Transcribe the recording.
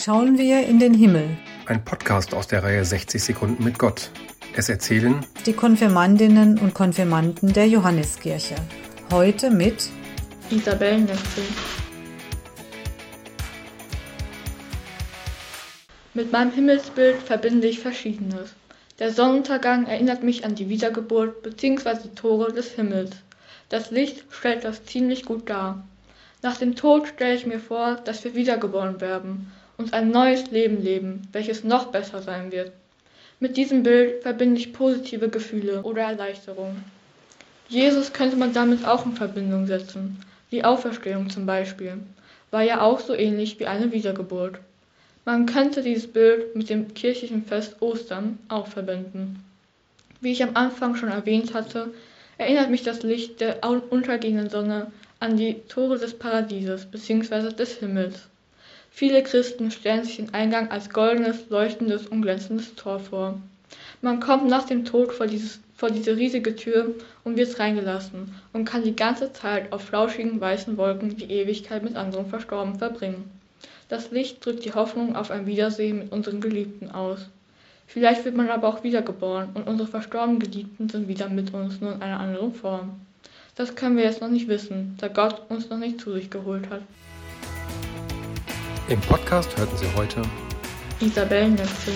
schauen wir in den Himmel. Ein Podcast aus der Reihe 60 Sekunden mit Gott. Es erzählen die Konfirmandinnen und Konfirmanden der Johanneskirche. Heute mit Isabel Netzel. Mit meinem Himmelsbild verbinde ich Verschiedenes. Der Sonnenuntergang erinnert mich an die Wiedergeburt bzw. die Tore des Himmels. Das Licht stellt das ziemlich gut dar. Nach dem Tod stelle ich mir vor, dass wir wiedergeboren werden und ein neues Leben leben, welches noch besser sein wird. Mit diesem Bild verbinde ich positive Gefühle oder Erleichterung. Jesus könnte man damit auch in Verbindung setzen, die Auferstehung zum Beispiel, war ja auch so ähnlich wie eine Wiedergeburt. Man könnte dieses Bild mit dem kirchlichen Fest Ostern auch verbinden. Wie ich am Anfang schon erwähnt hatte, erinnert mich das Licht der untergehenden Sonne an die Tore des Paradieses bzw. des Himmels. Viele Christen stellen sich den Eingang als goldenes, leuchtendes und glänzendes Tor vor. Man kommt nach dem Tod vor, dieses, vor diese riesige Tür und wird reingelassen und kann die ganze Zeit auf flauschigen weißen Wolken die Ewigkeit mit anderen Verstorbenen verbringen. Das Licht drückt die Hoffnung auf ein Wiedersehen mit unseren Geliebten aus. Vielleicht wird man aber auch wiedergeboren und unsere verstorbenen Geliebten sind wieder mit uns, nur in einer anderen Form. Das können wir jetzt noch nicht wissen, da Gott uns noch nicht zu sich geholt hat. Im Podcast hörten Sie heute Isabel Netzel.